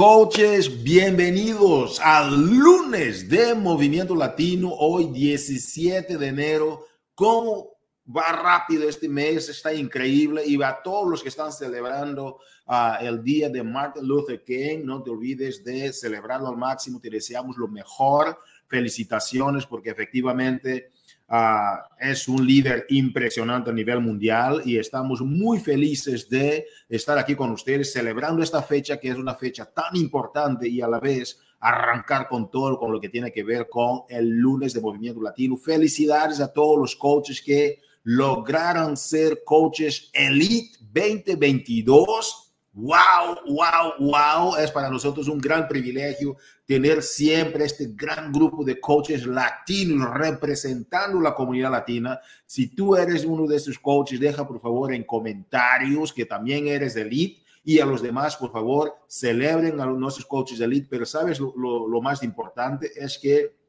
coaches, bienvenidos al lunes de Movimiento Latino, hoy 17 de enero. ¿Cómo va rápido este mes? Está increíble y a todos los que están celebrando uh, el día de Martin Luther King, no te olvides de celebrarlo al máximo, te deseamos lo mejor. Felicitaciones porque efectivamente Uh, es un líder impresionante a nivel mundial y estamos muy felices de estar aquí con ustedes celebrando esta fecha que es una fecha tan importante y a la vez arrancar con todo con lo que tiene que ver con el lunes de Movimiento Latino. Felicidades a todos los coaches que lograron ser coaches Elite 2022 Wow, wow, wow. Es para nosotros un gran privilegio tener siempre este gran grupo de coaches latinos representando la comunidad latina. Si tú eres uno de esos coaches, deja por favor en comentarios que también eres elite y a los demás, por favor, celebren a nuestros coaches elite. Pero sabes, lo, lo más importante es que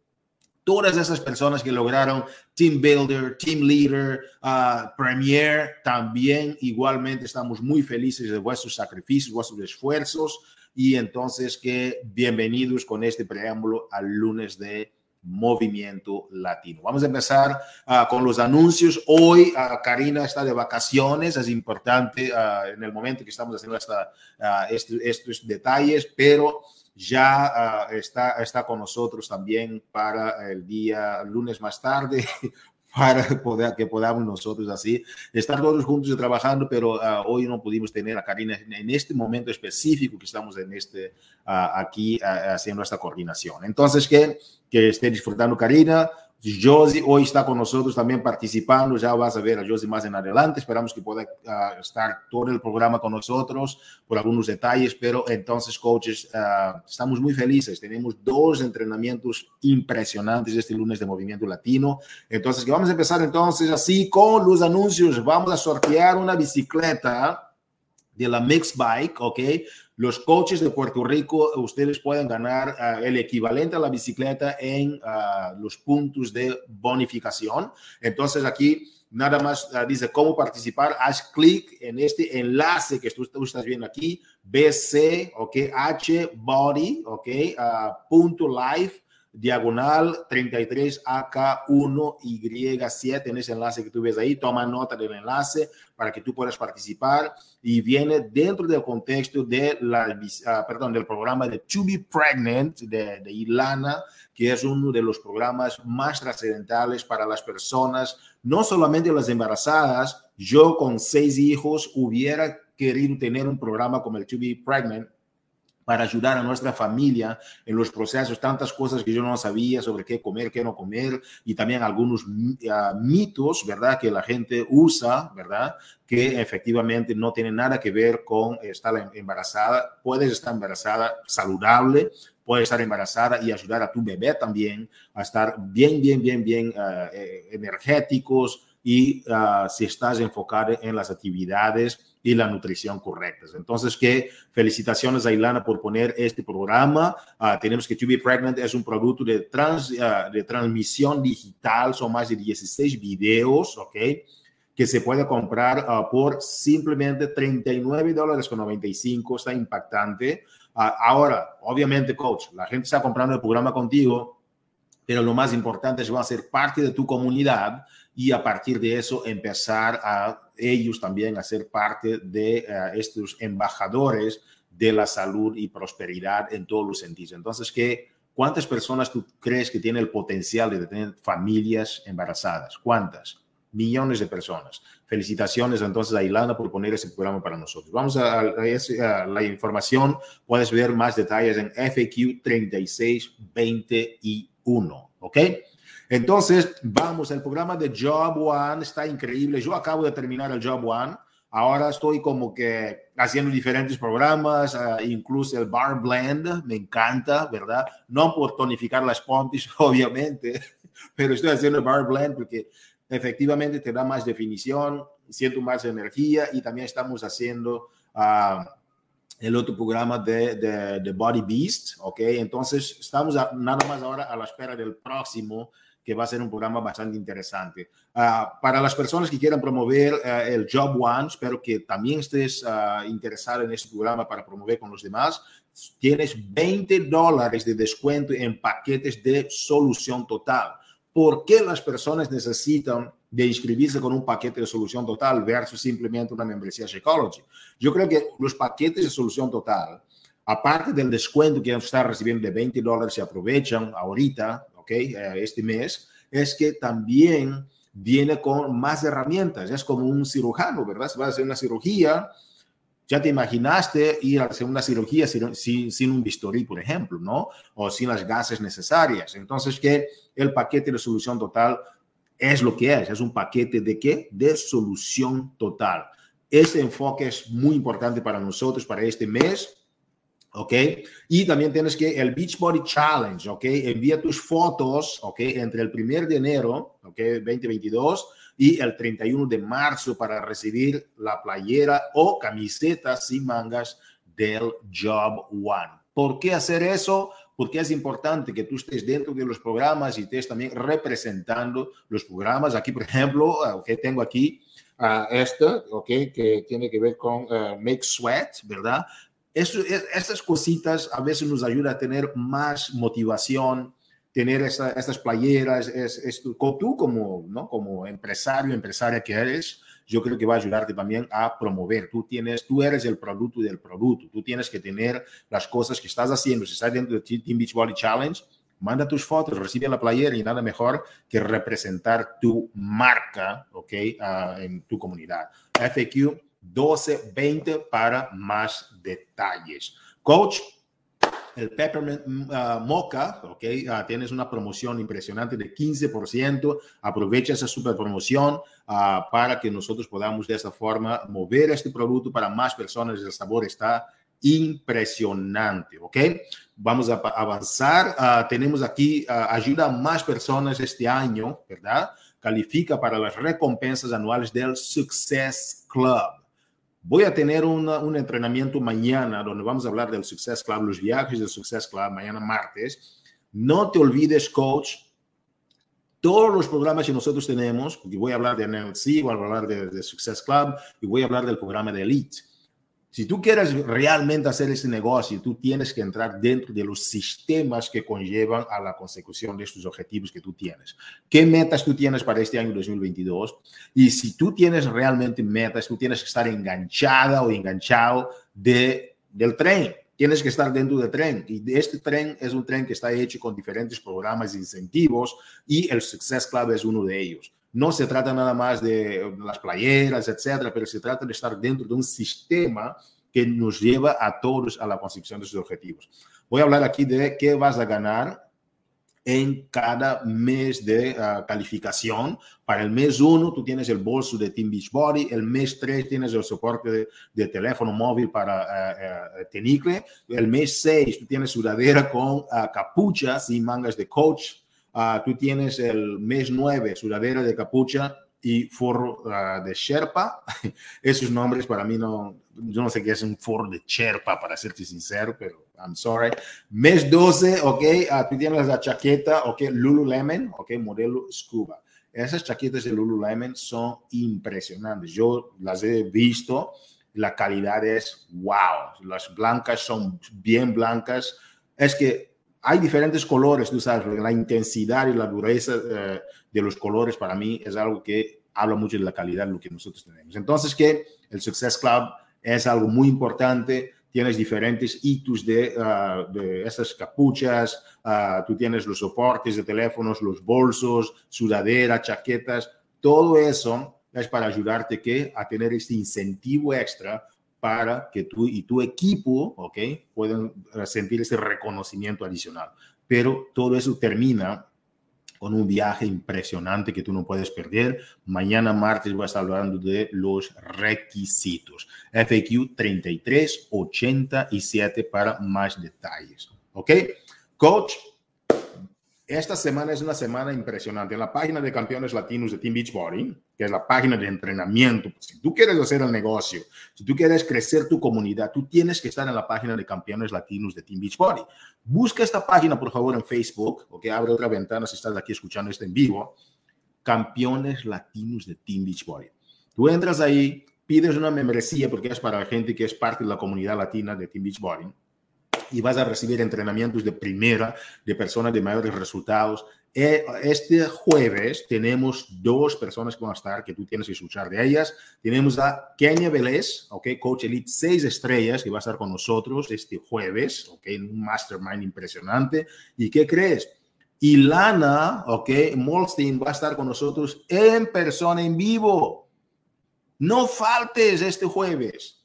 todas esas personas que lograron Team Builder, Team Leader, uh, Premier, también igualmente estamos muy felices de vuestros sacrificios, vuestros esfuerzos y entonces que bienvenidos con este preámbulo al lunes de Movimiento Latino. Vamos a empezar uh, con los anuncios. Hoy uh, Karina está de vacaciones, es importante en el momento que estamos haciendo esta, este, estos detalles, pero ya uh, está, está con nosotros también para el día lunes más tarde, para que podamos nosotros así estar todos juntos y trabajando, pero uh, hoy no pudimos tener a Karina en este momento específico que estamos en este, uh, aquí haciendo esta coordinación. Entonces, que, que esté disfrutando Karina, Josie hoy está con nosotros también participando, ya vas a ver a Josie más en adelante, esperamos que pueda uh, estar todo el programa con nosotros por algunos detalles, pero entonces coaches, uh, estamos muy felices, tenemos dos entrenamientos impresionantes este lunes de Movimiento Latino, entonces que vamos a empezar entonces así con los anuncios, vamos a sortear una bicicleta de la Mix Bike, ¿ok? Los coaches de Puerto Rico, ustedes pueden ganar uh, el equivalente a la bicicleta en uh, los puntos de bonificación. Entonces aquí nada más uh, dice cómo participar. Haz clic en este enlace que tú, tú, estás viendo aquí, BC, ok, H body, ok, punto live diagonal 33AK1Y7 en ese enlace que tú ves ahí. Toma nota del enlace para que tú puedas participar y viene dentro del contexto de la, uh, perdón, del programa de To Be Pregnant de, de Ilana, que es uno de los programas más trascendentales para las personas, no solamente las embarazadas. Yo con seis hijos hubiera querido tener un programa como el To Be Pregnant para ayudar a nuestra familia en los procesos, tantas cosas que yo no sabía sobre qué comer, qué no comer, y también algunos uh, mitos, ¿verdad?, que la gente usa, ¿verdad?, que efectivamente no tienen nada que ver con estar embarazada. Puedes estar embarazada saludable, puedes estar embarazada y ayudar a tu bebé también a estar bien, bien, bien, bien uh, energéticos y uh, si estás enfocado en las actividades y la nutrición correctas. Entonces, que felicitaciones a Ilana por poner este programa. Uh, tenemos que To Be Pregnant es un producto de, trans, uh, de transmisión digital, son más de 16 videos, ¿ok? Que se puede comprar uh, por simplemente 39 dólares con 95, está impactante. ahora, obviamente, coach, la gente está comprando el programa contigo, pero lo más importante es que va a ser parte de tu comunidad y a partir de eso empezar a ellos también a ser parte de uh, estos embajadores de la salud y prosperidad en todos los sentidos. Entonces, ¿qué, ¿cuántas personas tú crees que tienen el potencial de tener familias embarazadas? ¿Cuántas? Millones de personas. Felicitaciones entonces a Ilana por poner ese programa para nosotros. Vamos a, a, a la información. Puedes ver más detalles en FAQ 3621. ¿Ok? Entonces, vamos, el programa de Job One está increíble. Yo acabo de terminar el Job One. Ahora estoy como que haciendo diferentes programas, uh, incluso el Bar Blend, me encanta, ¿verdad? No por tonificar las pompis, obviamente, pero estoy haciendo el Bar Blend porque efectivamente te da más definición, siento más energía y también estamos haciendo uh, el otro programa de, de, de, Body Beast, ¿ok? Entonces estamos a, nada más ahora a la espera del próximo que va a ser un programa bastante interesante. Uh, para las personas que quieran promover uh, el Job One, espero que también estés uh, interesado en este programa para promover con los demás. tienes 20 dólares de descuento en paquetes de solución total. ¿Por qué las personas necesitan de inscribirse con un paquete de solución total versus simplemente una membresía Shakeology? Yo creo que los paquetes de solución total, aparte del descuento que están recibiendo de 20 dólares, se aprovechan ahorita, ¿ok? Eh, este mes, es que también viene con más herramientas. Es como un cirujano, ¿verdad? Si vas a hacer una cirugía, ya te imaginaste ir a hacer una cirugía sin, sin, un bisturí, por ejemplo, ¿no? O sin las gases necesarias. Entonces, que el paquete de solución total es lo que es. Es un paquete de qué? De solución total. Este enfoque es muy importante para nosotros, para este mes ¿ok? Y también tienes que el Beachbody Challenge, ¿ok? Envía tus fotos, ¿ok? Entre el 1 de enero, ¿ok? 2022 y el 31 de marzo para recibir la playera o camiseta sin mangas del Job One. ¿Por qué hacer eso? Porque es importante que tú estés dentro de los programas y estés también representando los programas. Aquí, por ejemplo, que tengo aquí uh, este, ¿ok? Que tiene que ver con uh, Make Sweat, ¿verdad? Eso, estas cositas a veces nos ayuda a tener más motivación, tener estas playeras, es, tú como, ¿no? como empresario, empresaria que eres, yo creo que va a ayudarte también a promover. Tú, tienes, tú eres el producto del producto, tú tienes que tener las cosas que estás haciendo. Si estás dentro de Team Beach Body Challenge, manda tus fotos, recibe la playera y nada mejor que representar tu marca, ¿ok? Ah, en tu comunidad. FAQ 1220 para más detalles. Coach, el Peppermint uh, Mocha, ok, uh, tienes una promoción impresionante de 15%. Aprovecha esa super promoción uh, para que nosotros podamos de esta forma mover este producto para más personas. El sabor está impresionante, ok. Vamos a avanzar. tenemos aquí ayuda a más personas este año, ¿verdad? Califica para las recompensas anuales del Success Club. Voy a tener un entrenamiento mañana donde vamos a hablar del Success Club, los viajes del Success Club, mañana martes. No te olvides, coach, todos los programas que nosotros tenemos, porque voy a hablar de NLC, voy a hablar de, de Success Club y voy a hablar del programa de Elite si tú quieres realmente hacer ese negocio, tú tienes que entrar dentro de los sistemas que conllevan a la consecución de estos objetivos que tú tienes. ¿Qué metas tú tienes para este año 2022? Y si tú tienes realmente metas, tú tienes que estar enganchada o enganchado de, del tren. Tienes que estar dentro del tren. Y este tren es un tren que está hecho con diferentes programas de incentivos y el Success Club es uno de ellos. No se trata nada más de las playeras, etcétera, pero se trata de estar dentro de un sistema que nos lleva a todos a la consecución de sus objetivos. Voy a hablar aquí de qué vas a ganar en cada mes de ah, calificación. Para el mes 1, tú tienes el bolso de Team Beachbody. El mes 3, tienes el soporte de, teléfono móvil para uh, Tenicle. El mes 6, tú tienes sudadera con capuchas y mangas de coach Ah, tú tienes el mes 9, sudadera de capucha y forro ah, de Sherpa. Esos nombres para mí no, yo no sé qué es un forro de Sherpa, para serte sincero, pero I'm sorry. Mes 12, ok, uh, tú tienes la chaqueta, ok, Lululemon, ok, modelo Scuba. Esas chaquetas de Lululemon son impresionantes. Yo las he visto, la calidad es wow. Las blancas son bien blancas. Es que hay diferentes colores, tú sabes, la intensidad y la dureza eh, de los colores para mí es algo que habla mucho de la calidad de lo que nosotros tenemos. Entonces, que el Success Club es algo muy importante, tienes diferentes hitos de, uh, de esas capuchas, uh, tú tienes los soportes de teléfonos, los bolsos, sudadera, chaquetas, todo eso es para ayudarte que a tener este incentivo extra para que tú y tu equipo, ¿ok? Puedan sentir ese reconocimiento adicional. Pero todo eso termina con un viaje impresionante que tú no puedes perder. Mañana martes voy a estar hablando de los requisitos. FAQ 3387 para más detalles. ¿Ok? Coach, esta semana es una semana impresionante. En la página de campeones latinos de Team Beachbody, que es la página de entrenamiento, pues, si tú quieres hacer el negocio, si tú quieres crecer tu comunidad, tú tienes que estar en la página de campeones latinos de Team Beachbody. Busca esta página, por favor, en Facebook, o que abre otra ventana si estás aquí escuchando esto en vivo. Campeones latinos de Team Beachbody. Tú entras ahí, pides una membresía porque es para la gente que es parte de la comunidad latina de Team Beachbody y vas a recibir entrenamientos de primera de personas de mayores resultados. Eh, este jueves tenemos dos personas que van a estar, que tú tienes que escuchar de ellas. Tenemos a Kenia Vélez, ok, coach elite seis estrellas, que va a estar con nosotros este jueves, ok, un mastermind impresionante. ¿Y qué crees? Y Lana, ok, Molstein va a estar con nosotros en persona, en vivo. No faltes este jueves.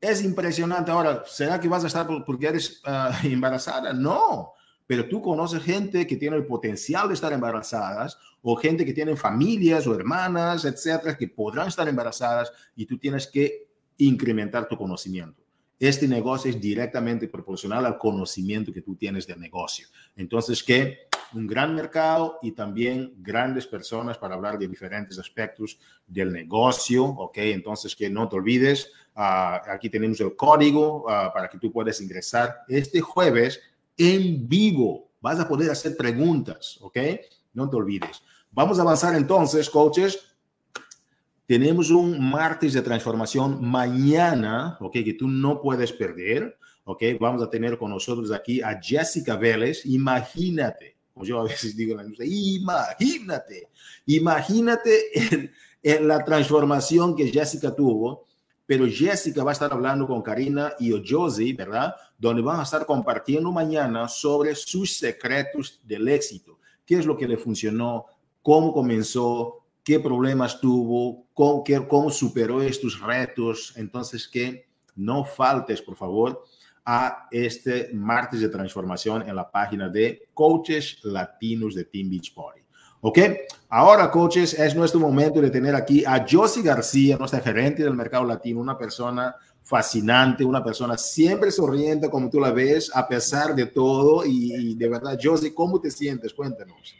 Es impresionante. Ahora, ¿será que vas a estar porque eres ah, embarazada? No, pero tú conoces gente que tiene el potencial de estar embarazadas o gente que tiene familias o hermanas, etcétera, que podrán estar embarazadas y tú tienes que incrementar tu conocimiento. Este negocio es directamente proporcional al conocimiento que tú tienes del negocio. Entonces, que un gran mercado y también grandes personas para hablar de diferentes aspectos del negocio, ¿ok? Entonces, que no te olvides, Ah, aquí tenemos el código ah, para que tú puedas ingresar este jueves en vivo. Vas a poder hacer preguntas, ¿ok? No te olvides. Vamos a avanzar entonces, coaches. Tenemos un martes de transformación mañana, ¿ok? Que tú no puedes perder, ¿ok? Vamos a tener con nosotros aquí a Jessica Vélez. Imagínate, como yo a veces digo imagínate, imagínate en la transformación que Jessica tuvo pero Jessica va a estar hablando con Karina y Josie, ¿verdad? Donde van a estar compartiendo mañana sobre sus secretos del éxito. ¿Qué es lo que le funcionó? ¿Cómo comenzó? ¿Qué problemas tuvo? ¿Cómo, superó estos retos? Entonces, que no faltes, por favor, a este martes de transformación en la página de Coaches Latinos de Team Beach Party. ¿Ok? Ahora, coaches, es nuestro momento de tener aquí a Josie García, nuestra gerente del mercado latino, una persona fascinante, una persona siempre sonriente como tú la ves, a pesar de todo. Y, y de verdad, Josie, ¿cómo te sientes? Cuéntanos.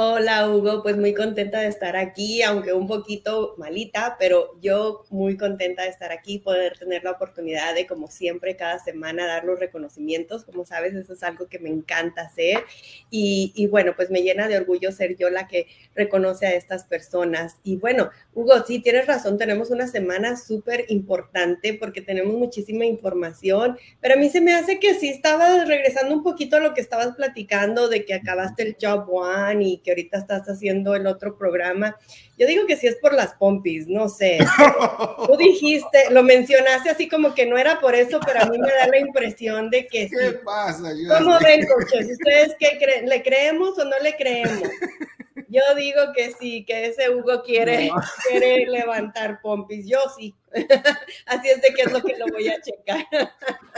Hola Hugo, pues muy contenta de estar aquí, aunque un poquito malita, pero yo muy contenta de estar aquí, poder tener la oportunidad de, como siempre, cada semana dar los reconocimientos. Como sabes, eso es algo que me encanta hacer y, y bueno, pues me llena de orgullo ser yo la que reconoce a estas personas. Y bueno, Hugo, sí, tienes razón, tenemos una semana súper importante porque tenemos muchísima información, pero a mí se me hace que sí estaba regresando un poquito a lo que estabas platicando de que acabaste el Job One y que ahorita estás haciendo el otro programa. Yo digo que sí es por las pompis, no sé. Tú dijiste, lo mencionaste así como que no era por eso, pero a mí me da la impresión de que sí. ¿Qué pasa? ¿Cómo ven, coches? ¿Ustedes qué creen? ¿Le creemos o no le creemos? Yo digo que sí, que ese Hugo quiere, quiere levantar pompis. Yo sí. Así es de que es lo que lo voy a checar.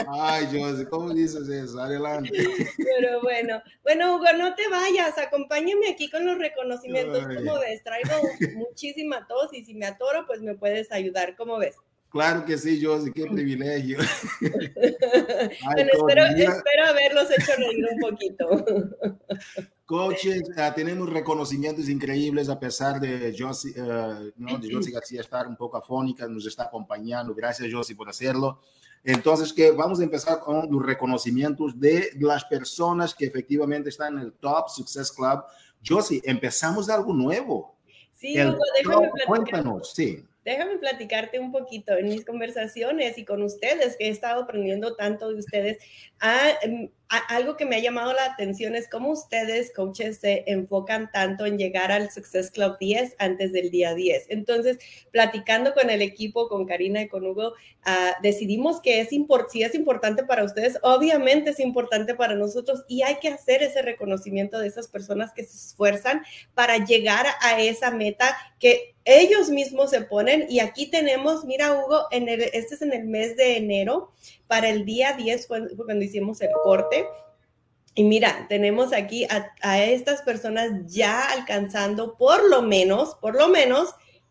Ay, José, ¿cómo dices eso? Adelante. Pero bueno, bueno, Hugo, no te vayas, acompáñame aquí con los reconocimientos. ¿Cómo ves? Traigo muchísima tos y si me atoro, pues me puedes ayudar. ¿Cómo ves? Claro que sí, José, qué privilegio. Ay, bueno, espero, espero, haberlos hecho reír un poquito. Coaches, uh, tenemos reconocimientos increíbles a pesar de Josie, uh, ¿no? de Josie García estar un poco afónica, nos está acompañando. Gracias, Josie, por hacerlo. Entonces, que vamos a empezar con los reconocimientos de las personas que efectivamente están en el Top Success Club. Josie, empezamos de algo nuevo. Sí, Hugo, déjame top, cuéntanos, sí. Déjame platicarte un poquito en mis conversaciones y con ustedes, que he estado aprendiendo tanto de ustedes. Ah, algo que me ha llamado la atención es cómo ustedes, coaches, se enfocan tanto en llegar al Success Club 10 antes del día 10. Entonces, platicando con el equipo, con Karina y con Hugo, uh, decidimos que es si es importante para ustedes, obviamente es importante para nosotros y hay que hacer ese reconocimiento de esas personas que se esfuerzan para llegar a esa meta que ellos mismos se ponen. Y aquí tenemos, mira, Hugo, en el, este es en el mes de enero para el día 10 fue, cuando hicimos el corte. Y mira, tenemos aquí a, estas personas ya alcanzando por lo menos, por lo menos,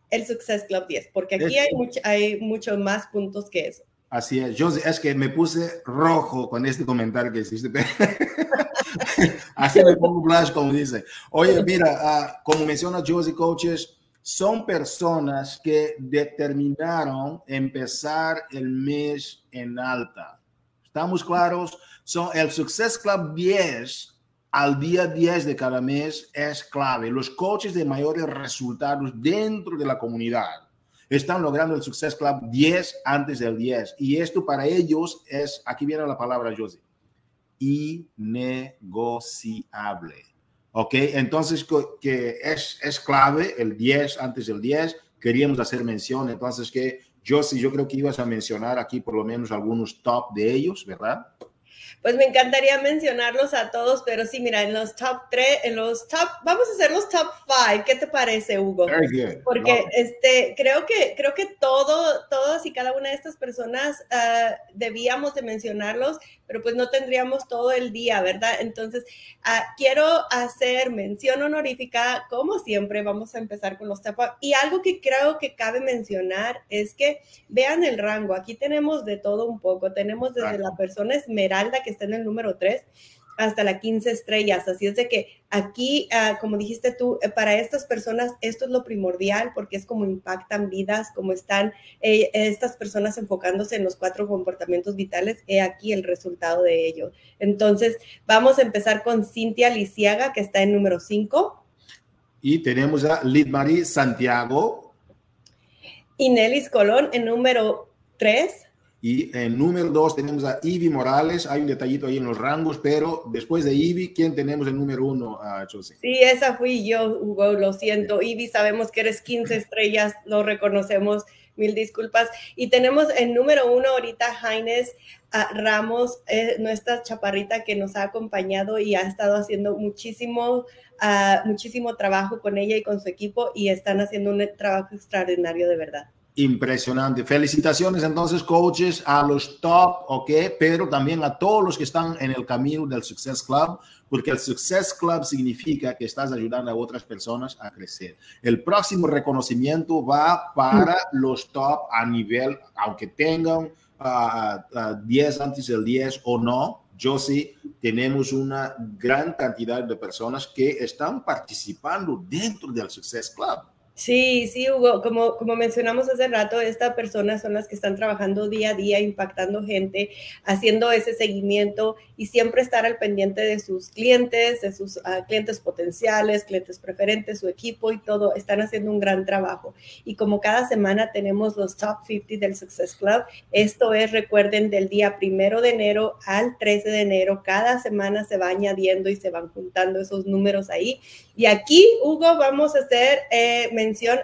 el Success Club 10, porque aquí hay, mucho, hay muchos más puntos que eso. Así es, yo es que me puse rojo con este comentario que hiciste. Así me pongo blush, como dice. Oye, mira, uh, como menciona Josie Coaches, son personas que determinaron empezar el mes en alta. ¿Estamos claros? Son el Success Club 10 al día 10 de cada mes es clave. Los coaches de mayores resultados dentro de la comunidad están logrando el Success Club 10 antes del 10. Y esto para ellos es, aquí viene la palabra Josie, innegociable. ¿Ok? Entonces, que es, es clave el 10 antes del 10. Queríamos hacer mención, entonces que yo sí, yo creo que ibas a mencionar aquí por lo menos algunos top de ellos, ¿verdad? Pues me encantaría mencionarlos a todos, pero sí, mira, en los top tres, en los top, vamos a hacer los top five. ¿Qué te parece, Hugo? Porque este, creo que, creo que todo, todos y cada una de estas personas uh, debíamos de mencionarlos, pero pues no tendríamos todo el día, ¿verdad? Entonces, uh, quiero hacer mención honorífica, como siempre, vamos a empezar con los five. Y algo que creo que cabe mencionar es que vean el rango. Aquí tenemos de todo un poco. Tenemos desde la persona esmeralda que está en el número 3 hasta la 15 estrellas. Así es de que aquí, ah, como dijiste tú, eh, para estas personas esto es lo primordial porque es como impactan vidas, como están eh, estas personas enfocándose en los cuatro comportamientos vitales, he aquí el resultado de ello. Entonces, vamos a empezar con Cintia Lisiaga, que está en número 5. Y tenemos a Lidmarie Santiago. Y Nelis Colón en número 3. Y en número dos tenemos a Ivy Morales. Hay un detallito ahí en los rangos, pero después de Ivy, ¿quién tenemos el número uno, uh, Sí, esa fui yo, Hugo, lo siento. Ivy, sabemos que eres 15 estrellas, lo reconocemos, mil disculpas. Y tenemos el número uno ahorita, Jaines Ramos, eh, nuestra chaparrita que nos ha acompañado y ha estado haciendo muchísimo, uh, muchísimo trabajo con ella y con su equipo y están haciendo un trabajo extraordinario de verdad. Impresionante. Felicitaciones entonces, coaches, a los top, ¿ok? Pero también a todos los que están en el camino del Success Club, porque el Success Club significa que estás ayudando a otras personas a crecer. El próximo reconocimiento va para los top a nivel, aunque tengan 10 ah, ah, antes del 10 o no, yo sí, tenemos una gran cantidad de personas que están participando dentro del Success Club. Sí, sí, Hugo, como, como mencionamos hace rato, estas personas son las que están trabajando día a día, impactando gente, haciendo ese seguimiento y siempre estar al pendiente de sus clientes, de sus ah, clientes potenciales, clientes preferentes, su equipo y todo, están haciendo un gran trabajo. Y como cada semana tenemos los top 50 del Success Club, esto es, recuerden, del día primero de enero al 13 de enero, cada semana se va añadiendo y se van juntando esos números ahí. Y aquí, Hugo, vamos a hacer... Eh,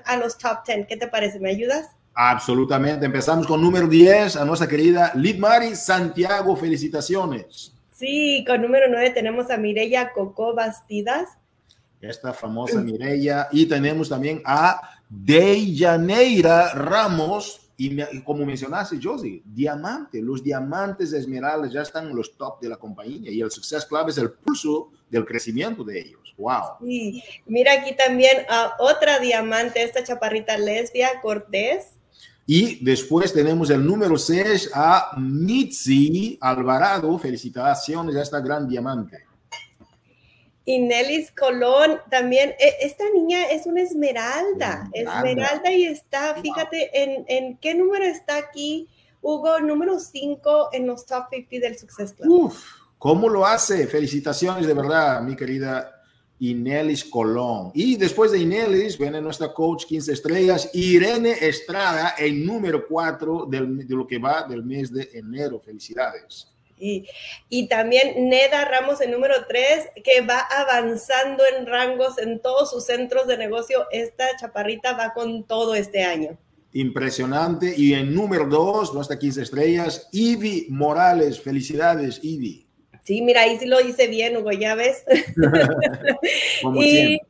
a los top 10. ¿Qué te parece? ¿Me ayudas? Absolutamente. Empezamos con número 10, a nuestra querida Lidmari Santiago. Felicitaciones. Sí, con número 9 tenemos a Mireya Coco Bastidas. Esta famosa Mireya. Y tenemos también a Deyaneira Ramos. Y, como mencionaste, Josie, diamante, los diamantes esmeraldas ya están en los top de la compañía y el Success Club es el pulso del crecimiento de ellos. Wow. Sí. Mira aquí también a otra diamante, esta chaparrita lesbia, Cortés. Y después tenemos el número 6 a Mitzi Alvarado. Felicitaciones a esta gran diamante. Y Nelis Colón también. E, esta niña es una esmeralda. Esmeralda, y está, fíjate, en, en, qué número está aquí, Hugo, número 5 en los top 50 del Success Club. Uf, ¿cómo lo hace? Felicitaciones de verdad, mi querida Inelis Colón. Y después de Inelis viene nuestra coach 15 estrellas, Irene Estrada, el número 4 de lo que va del mes de enero. Felicidades. Y, y, también Neda Ramos, el número 3, que va avanzando en rangos en todos sus centros de negocio. Esta chaparrita va con todo este año. Impresionante. Y en número 2, nuestra 15 estrellas, Ivy Morales. Felicidades, Ivy. Sí, mira, ahí sí lo hice bien, Hugo, ya ves. y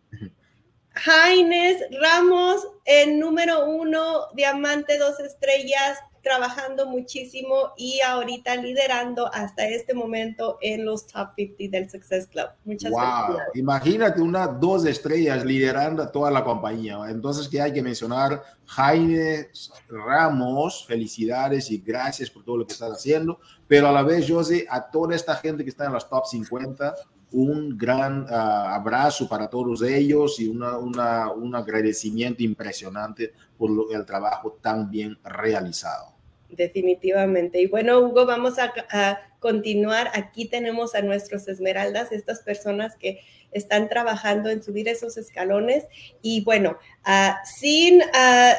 Jaines Ramos, el número uno, diamante, dos estrellas, trabajando muchísimo y ahorita liderando hasta este momento en los top 50 del Success Club. Muchas wow. Imagínate una dos estrellas liderando a toda la compañía. Entonces, que hay que mencionar, Jaime Ramos, felicidades y gracias por todo lo que estás haciendo, pero a la vez, José, a toda esta gente que está en los top 50, un gran ah, abrazo para todos ellos y una, una, un agradecimiento impresionante por el trabajo tan bien realizado definitivamente. Y bueno, Hugo, vamos a, continuar. Aquí tenemos a nuestros esmeraldas, estas personas que están trabajando en subir esos escalones. Y bueno, ah, sin, ah,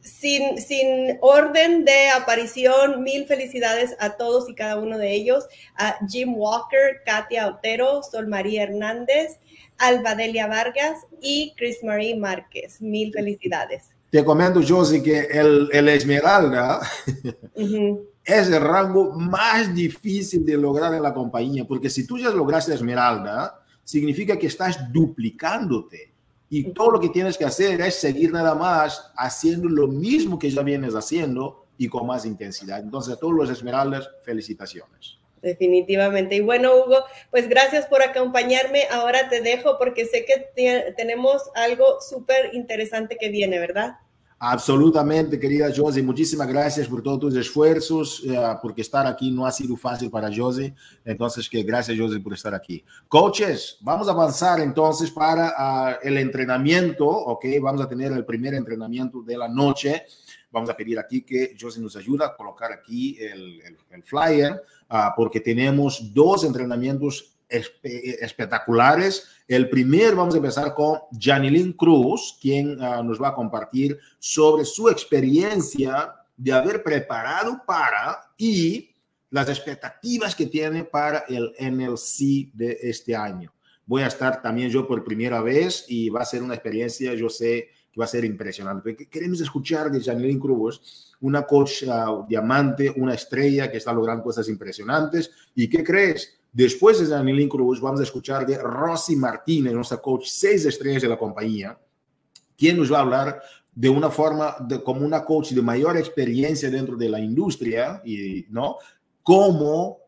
sin, sin, orden de aparición, mil felicidades a todos y cada uno de ellos, a Jim Walker, Katia Otero, Sol María Hernández, Albadelia Vargas y Chris Marie Márquez. Mil felicidades. Te comento, Josie, que el, el Esmeralda es el rango más difícil de lograr en la compañía, porque si tú ya lograste Esmeralda, significa que estás duplicándote. Y todo lo que tienes que hacer es seguir nada más haciendo lo mismo que ya vienes haciendo y con más intensidad. Entonces, a todos los Esmeraldas, felicitaciones. Definitivamente. Y bueno, Hugo, pues gracias por acompañarme. Ahora te dejo porque sé que tenemos algo súper interesante que viene, ¿verdad? Absolutamente, querida Josie. Muchísimas gracias por todos tus esfuerzos, eh, porque estar aquí no ha sido fácil para Josie. Entonces, que gracias, Josie, por estar aquí. Coaches, vamos a avanzar entonces para ah, el entrenamiento, ¿ok? Vamos a tener el primer entrenamiento de la noche. Vamos a pedir aquí que Josie nos ayude a colocar aquí el, el, flyer, uh, porque tenemos dos entrenamientos espectaculares. El primer, vamos a empezar con Janilyn Cruz, quien uh, nos va a compartir sobre su experiencia de haber preparado para y las expectativas que tiene para el NLC de este año. Voy a estar también yo por primera vez y va a ser una experiencia, yo sé que va a ser impresionante. Queremos escuchar de Janilyn Cruz, una coach uh, diamante, una estrella que está logrando cosas impresionantes. ¿Y qué crees? Después de Janilyn Cruz, vamos a escuchar de Rosy Martínez, nuestra coach seis estrellas de la compañía, quien nos va a hablar de una forma, de, como una coach de mayor experiencia dentro de la industria, y, ¿no? Cómo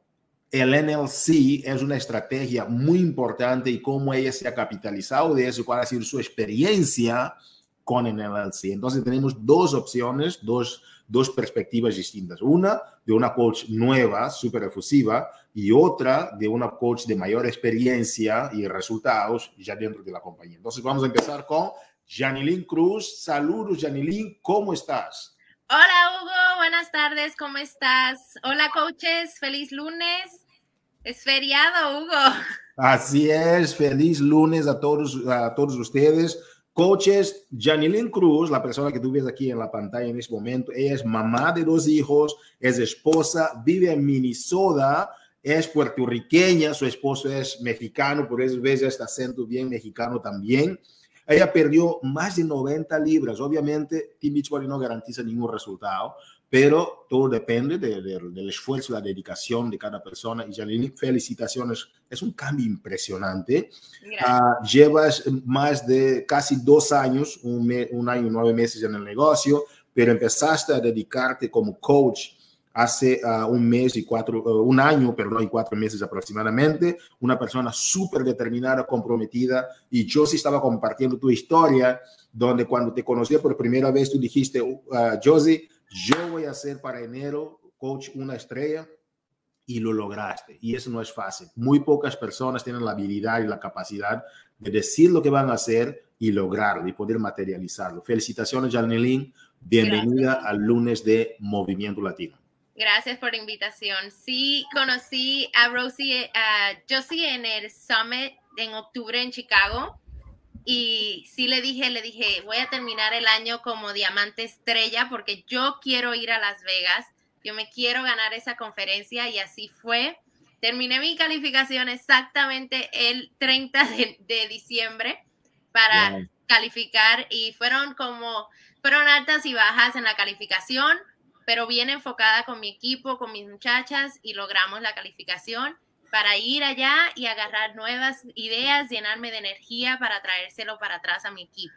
el NLC es una estrategia muy importante y cómo ella se ha capitalizado de eso, cuál ha sido su experiencia con el NLC. Entonces tenemos dos opciones, dos dos perspectivas distintas. Una de una coach nueva, súper efusiva, y otra de una coach de mayor experiencia y resultados ya dentro de la compañía. Entonces vamos a empezar con Janilyn Cruz. Saludos, Janilyn, ¿cómo estás? Hola, Hugo, buenas tardes, ¿cómo estás? Hola, coaches, feliz lunes. Es feriado, Hugo. Así es, feliz lunes a todos, a todos ustedes. Coaches, Janilyn Cruz, la persona que tú ves aquí en la pantalla en este momento, ella es mamá de dos hijos, es esposa, vive en Minnesota, es puertorriqueña, su esposo es mexicano, por eso ves este acento bien mexicano también. Ella perdió más de 90 libras. Obviamente, Team Beachbody no garantiza ningún resultado, pero todo depende del esfuerzo, la dedicación de cada persona. Y Janine, felicitaciones, es un cambio impresionante. Uh, llevas más de casi dos años, un, un, año y nueve meses en el negocio, pero empezaste a dedicarte como coach hace uh, un mes y cuatro, uh, un año, perdón, y cuatro meses aproximadamente, una persona súper determinada, comprometida, y yo sí estaba compartiendo tu historia, donde cuando te conocí por primera vez, tú dijiste, Josie, yo voy a hacer para enero, coach, una estrella y lo lograste. Y eso no es fácil. Muy pocas personas tienen la habilidad y la capacidad de decir lo que van a hacer y lograrlo y poder materializarlo. Felicitaciones, Janelín. Bienvenida al lunes de Movimiento Latino. Gracias por la invitación. Sí, conocí a Rosie, a Josie en el Summit en octubre en Chicago y sí le dije, le dije, voy a terminar el año como diamante estrella porque yo quiero ir a Las Vegas, yo me quiero ganar esa conferencia y así fue. Terminé mi calificación exactamente el 30 de, diciembre para calificar y fueron como, fueron altas y bajas en la calificación, pero bien enfocada con mi equipo, con mis muchachas y logramos la calificación para ir allá y agarrar nuevas ideas, llenarme de energía para traérselo para atrás a mi equipo.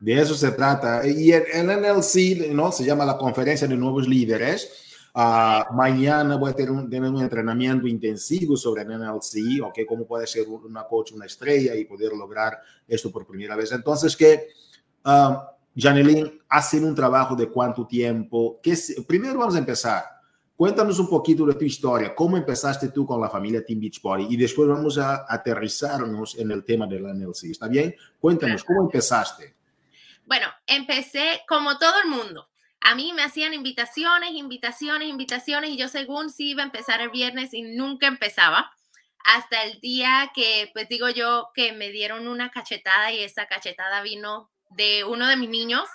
De eso se trata. Y el, NLC, ¿no? Se llama la Conferencia de Nuevos Líderes. Uh, mañana voy a tener un, entrenamiento intensivo sobre el NLC, ¿ok? Cómo puede ser una coach, una estrella y poder lograr esto por primera vez. Entonces, que, uh, Janelín, hacen un trabajo de cuánto tiempo. ¿Qué, primero vamos a empezar. Cuéntanos un poquito de tu historia, cómo empezaste tú con la familia Team Beachbody y después vamos a aterrizarnos en el tema de la NLC. ¿Está bien? Cuéntanos, ¿cómo empezaste? Bueno, empecé como todo el mundo. A mí me hacían invitaciones, invitaciones, invitaciones y yo según si iba a empezar el viernes y nunca empezaba. Hasta el día que, pues digo yo, que me dieron una cachetada y esa cachetada vino de uno de mis niños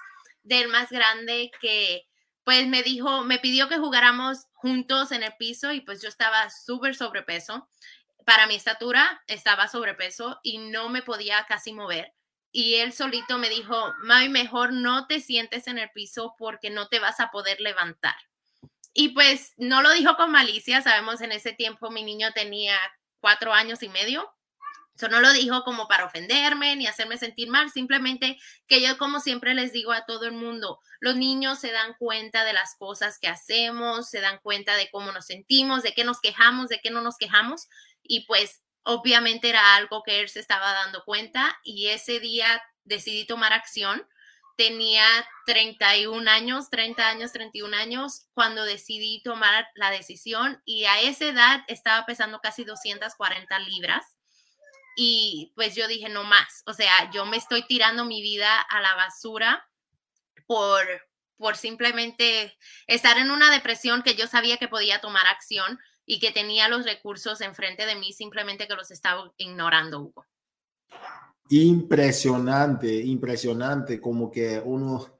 del más grande que pues me dijo, me pidió que jugáramos juntos en el piso y pues yo estaba súper sobrepeso. Para mi estatura estaba sobrepeso y no me podía casi mover. Y él solito me dijo, Mami, mejor no te sientes en el piso porque no te vas a poder levantar. Y pues no lo dijo con malicia, sabemos en ese tiempo mi niño tenía cuatro años y medio eso no lo dijo como para ofenderme ni hacerme sentir mal, simplemente que yo como siempre les digo a todo el mundo, los niños se dan cuenta de las cosas que hacemos, se dan cuenta de cómo nos sentimos, de qué nos quejamos, de qué no nos quejamos y pues obviamente era algo que él se estaba dando cuenta y ese día decidí tomar acción. Tenía 31 años, 30 años, 31 años cuando decidí tomar la decisión y a esa edad estaba pesando casi 240 libras y pues yo dije, no más, o sea, yo me estoy tirando mi vida a la basura por, por simplemente estar en una depresión que yo sabía que podía tomar acción y que tenía los recursos enfrente de mí, simplemente que los estaba ignorando, Hugo. Impresionante, impresionante, como que uno,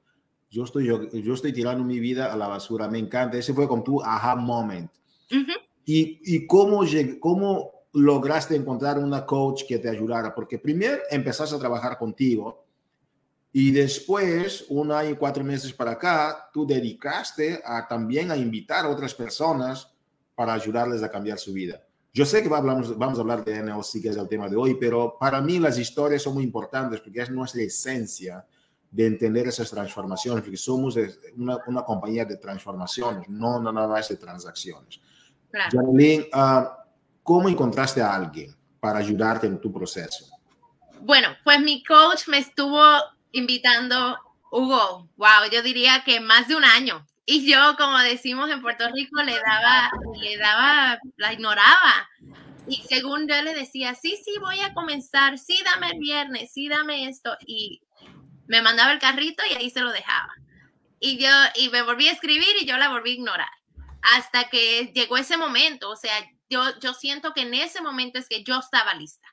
yo estoy, yo, estoy tirando mi vida a la basura, me encanta, ese fue con tu aha moment. y, y cómo, cómo lograste encontrar una coach que te ayudara? Porque primero empezaste a trabajar contigo y después, un año y cuatro meses para acá, tú dedicaste a también a invitar a otras personas para ayudarles a cambiar su vida. Yo sé que vamos, vamos a hablar de NLC, que es el tema de hoy, pero para mí las historias son muy importantes porque es nuestra esencia de entender esas transformaciones, porque somos una, una compañía de transformaciones, no nada más de transacciones. Claro. ¿Cómo encontraste a alguien para ayudarte en tu proceso? Bueno, pues mi coach me estuvo invitando, Hugo, wow, yo diría que más de un año. Y yo, como decimos en Puerto Rico, le daba, le daba, la ignoraba. Y según yo le decía, sí, sí, voy a comenzar, sí, dame el viernes, sí, dame esto. Y me mandaba el carrito y ahí se lo dejaba. Y yo, y me volví a escribir y yo la volví a ignorar. Hasta que llegó ese momento, o sea, yo, yo siento que en ese momento es que yo estaba lista.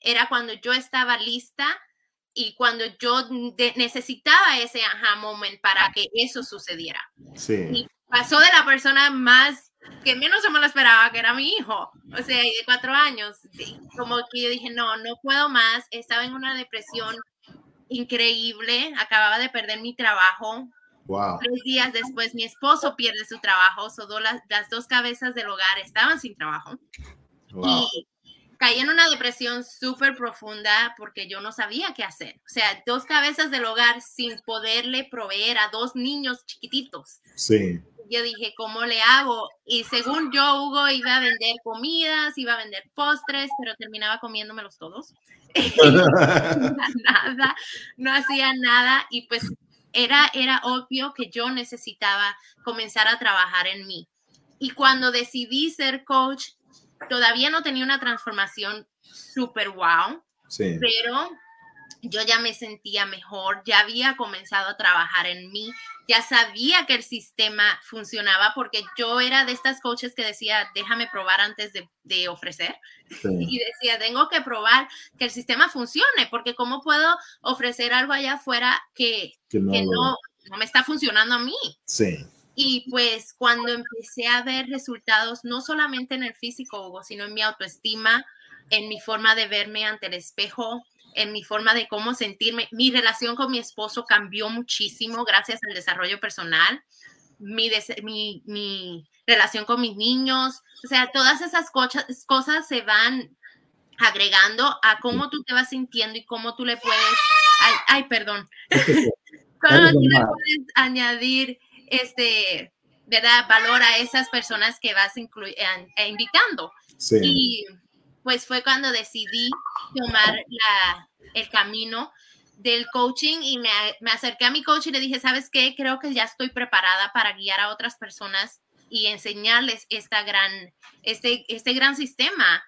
Era cuando yo estaba lista y cuando yo necesitaba ese aha moment para que eso sucediera. Sí. Y pasó de la persona más que menos se me lo esperaba, que era mi hijo, o sea, de cuatro años. Como que yo dije, no, no puedo más. Estaba en una depresión increíble, acababa de perder mi trabajo, Tres días después mi esposo pierde su trabajo, so las, las, dos cabezas del hogar estaban sin trabajo. Y caí en una depresión súper profunda porque yo no sabía qué hacer. O sea, dos cabezas del hogar sin poderle proveer a dos niños chiquititos. Sí. Yo dije, ¿cómo le hago? Y según yo, Hugo iba a vender comidas, iba a vender postres, pero terminaba comiéndomelos todos. nada, no hacía nada. Y pues era, era obvio que yo necesitaba comenzar a trabajar en mí. Y cuando decidí ser coach, todavía no tenía una transformación súper wow, pero yo ya me sentía mejor, ya había comenzado a trabajar en mí, ya sabía que el sistema funcionaba porque yo era de estas coaches que decía, déjame probar antes de, ofrecer. Y decía, tengo que probar que el sistema funcione, porque ¿cómo puedo ofrecer algo allá afuera que, no, no, me está funcionando a mí? Sí. Y pues cuando empecé a ver resultados, no solamente en el físico, Hugo, sino en mi autoestima, en mi forma de verme ante el espejo, en mi forma de cómo sentirme. Mi relación con mi esposo cambió muchísimo gracias al desarrollo personal. Mi, mi, relación con mis niños, o sea, todas esas cosas, cosas se van agregando a cómo tú te vas sintiendo y cómo tú le puedes, ay, perdón, cómo tú le puedes añadir este, ¿verdad? Valor a esas personas que vas invitando. Sí. Y pues fue cuando decidí tomar la, el camino del coaching y me, me, acerqué a mi coach y le dije, ¿sabes qué? Creo que ya estoy preparada para guiar a otras personas y enseñarles esta gran, este, este gran sistema.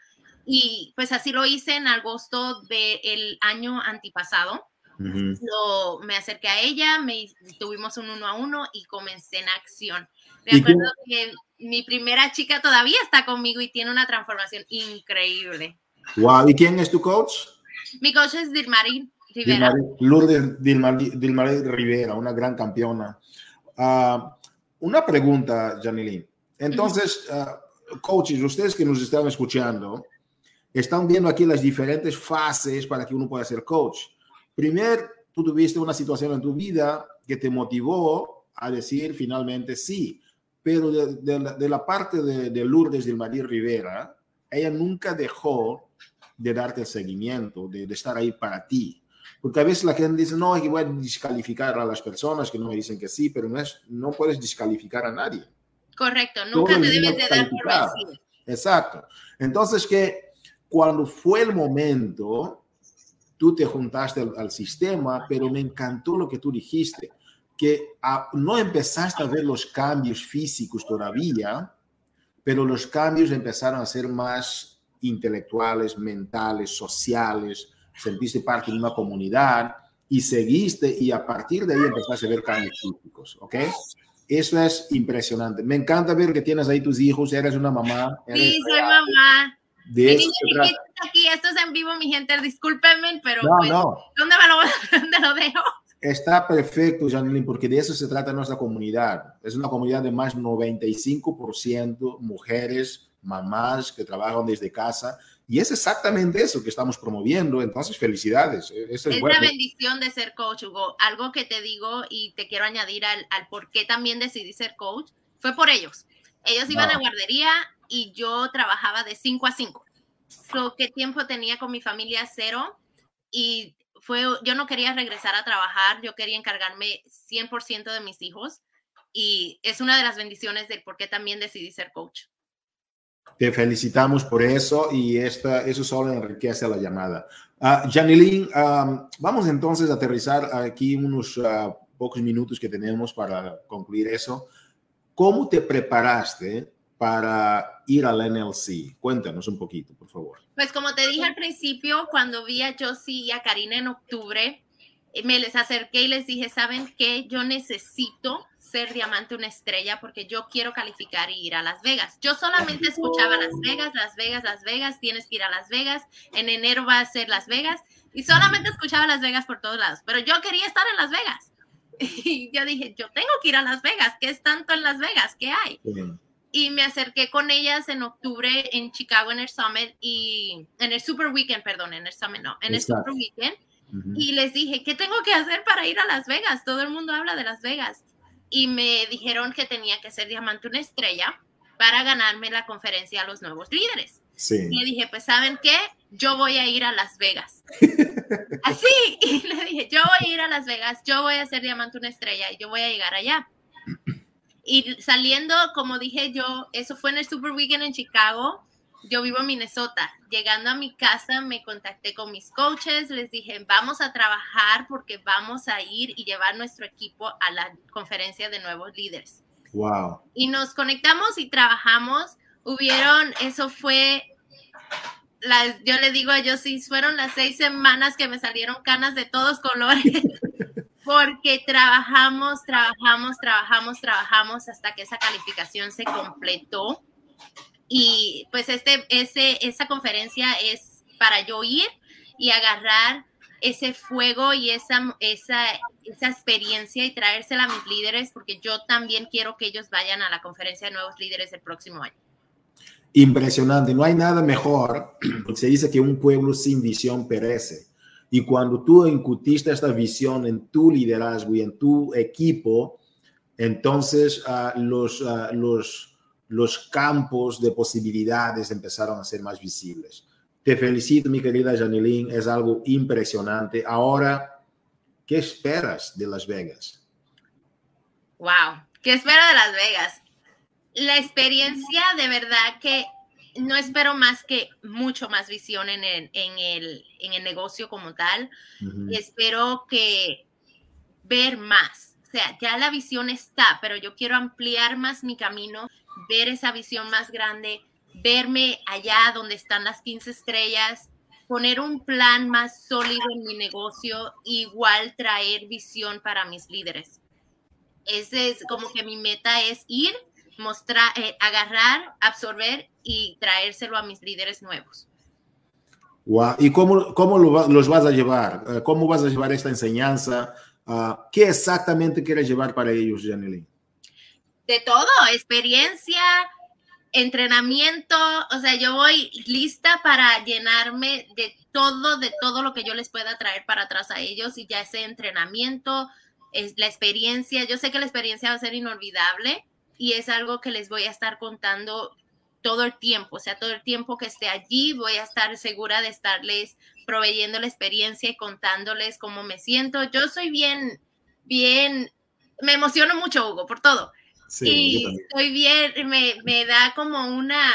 Y pues así lo hice en agosto del año antipasado. lo, me acerqué a ella, me, tuvimos un uno a uno y comencé en acción. Me acuerdo que mi primera chica todavía está conmigo y tiene una transformación increíble. Wow, ¿y quién es tu coach? Mi coach es Dirmari Rivera. Lourdes Dilmarí Rivera, una gran campeona. Ah, una pregunta, Janilín. Entonces, ah, coaches, ustedes que nos están escuchando, están viendo aquí las diferentes fases para que uno pueda ser coach. Primero, tú tuviste una situación en tu vida que te motivó a decir finalmente sí, pero de, la, parte de, de Lourdes Dilmarí Rivera, ella nunca dejó de darte el seguimiento, de, estar ahí para ti. Porque a veces la gente dice, no, que voy a descalificar a las personas que no me dicen que sí, pero no, es, no puedes descalificar a nadie. Correcto, nunca te debes de dar por vencido. Exacto. Entonces que cuando fue el momento, tú te juntaste al, sistema, pero me encantó lo que tú dijiste, que no empezaste a ver los cambios físicos todavía, pero los cambios empezaron a ser más intelectuales, mentales, sociales, sentiste parte de una comunidad y seguiste y a partir de ahí empezaste a ver cambios físicos, ¿ok? Eso es impresionante. Me encanta ver que tienes ahí tus hijos, eres una mamá. sí, soy mamá. De mi niño aquí, esto es en vivo, mi gente, discúlpenme, pero no, pues, no. ¿dónde, me lo, ¿dónde lo dejo? Está perfecto, Janine, porque de eso se trata nuestra comunidad. Es una comunidad de más 95% mujeres, mamás que trabajan desde casa. Y es exactamente eso que estamos promoviendo. Entonces, felicidades. E-, es, es la bendición de ser coach, Hugo. Algo que te digo y te quiero añadir al, al por qué también decidí ser coach fue por ellos. Ellos iban a guardería y yo trabajaba de 5 a 5. So, ¿Qué tiempo tenía con mi familia? Cero. Y fue, yo no quería regresar a trabajar, yo quería encargarme 100% de mis hijos. Y es una de las bendiciones de por qué también decidí ser coach. Te felicitamos por eso y esta, eso solo enriquece la llamada. Uh, Janilín, vamos entonces a aterrizar aquí unos ah, pocos minutos que tenemos para concluir eso. ¿Cómo te preparaste para ir al NLC? Cuéntanos un poquito, por favor. Pues como te dije al principio, cuando vi a Josie y a Karina en octubre, me les acerqué y les dije, ¿saben qué? Yo necesito ser diamante una estrella porque yo quiero calificar y ir a Las Vegas. Yo solamente escuchaba Las Vegas, Las Vegas, Las Vegas, tienes que ir a Las Vegas, en enero va a ser Las Vegas y solamente escuchaba Las Vegas por todos lados, pero yo quería estar en Las Vegas. Y yo dije, yo tengo que ir a Las Vegas, ¿qué es tanto en Las Vegas? ¿Qué hay? Y me acerqué con ellas en octubre en Chicago en el Summit y en el Super Weekend, perdón, en el Summit no, en el Super Weekend. Y les dije, ¿qué tengo que hacer para ir a Las Vegas? Todo el mundo habla de Las Vegas y me dijeron que tenía que ser diamante una estrella para ganarme la conferencia a los nuevos líderes. Y le dije, pues ¿saben qué? Yo voy a ir a Las Vegas. Así, y le dije, yo voy a ir a Las Vegas, yo voy a ser diamante una estrella y yo voy a llegar allá. Y saliendo, como dije yo, eso fue en el Super Weekend en Chicago, yo vivo en Minnesota. Llegando a mi casa me contacté con mis coaches, les dije, vamos a trabajar porque vamos a ir y llevar nuestro equipo a la conferencia de nuevos líderes. Wow. Y nos conectamos y trabajamos. Hubieron, eso fue, las, yo le digo a ellos, sí, fueron las seis semanas que me salieron canas de todos colores. porque trabajamos, trabajamos, trabajamos, trabajamos hasta que esa calificación se completó y pues este, ese, esa conferencia es para yo ir y agarrar ese fuego y esa, esa, esa experiencia y traérsela a mis líderes, porque yo también quiero que ellos vayan a la conferencia de nuevos líderes el próximo año. Impresionante, no hay nada mejor. Se dice que un pueblo sin visión perece. Y cuando tú incutiste esta visión en tu liderazgo y en tu equipo, entonces uh, los, uh, los, los campos de posibilidades empezaron a ser más visibles. Te felicito, mi querida Janilín, es algo impresionante. Ahora, ¿qué esperas de Las Vegas? Wow, ¿qué espero de Las Vegas? La experiencia de verdad que no espero más que mucho más visión en el, en el, en el negocio como tal. Espero que ver más. O sea, ya la visión está, pero yo quiero ampliar más mi camino ver esa visión más grande, verme allá donde están las 15 estrellas, poner un plan más sólido en mi negocio, igual traer visión para mis líderes. Ese es como que mi meta es ir, mostrar, eh, agarrar, absorber y traérselo a mis líderes nuevos. ¿Y cómo, cómo los vas a llevar? Eh, ¿Cómo vas a llevar esta enseñanza? Ah, ¿Qué exactamente quieres llevar para ellos, Janely? De todo, experiencia, entrenamiento, o sea, yo voy lista para llenarme de todo, de todo lo que yo les pueda traer para atrás a ellos y ya ese entrenamiento, es la experiencia, yo sé que la experiencia va a ser inolvidable y es algo que les voy a estar contando todo el tiempo, o sea, todo el tiempo que esté allí voy a estar segura de estarles proveyendo la experiencia y contándoles cómo me siento. Yo soy bien, bien, me emociono mucho, Hugo, por todo. Sí, y estoy bien, me, me, da como una,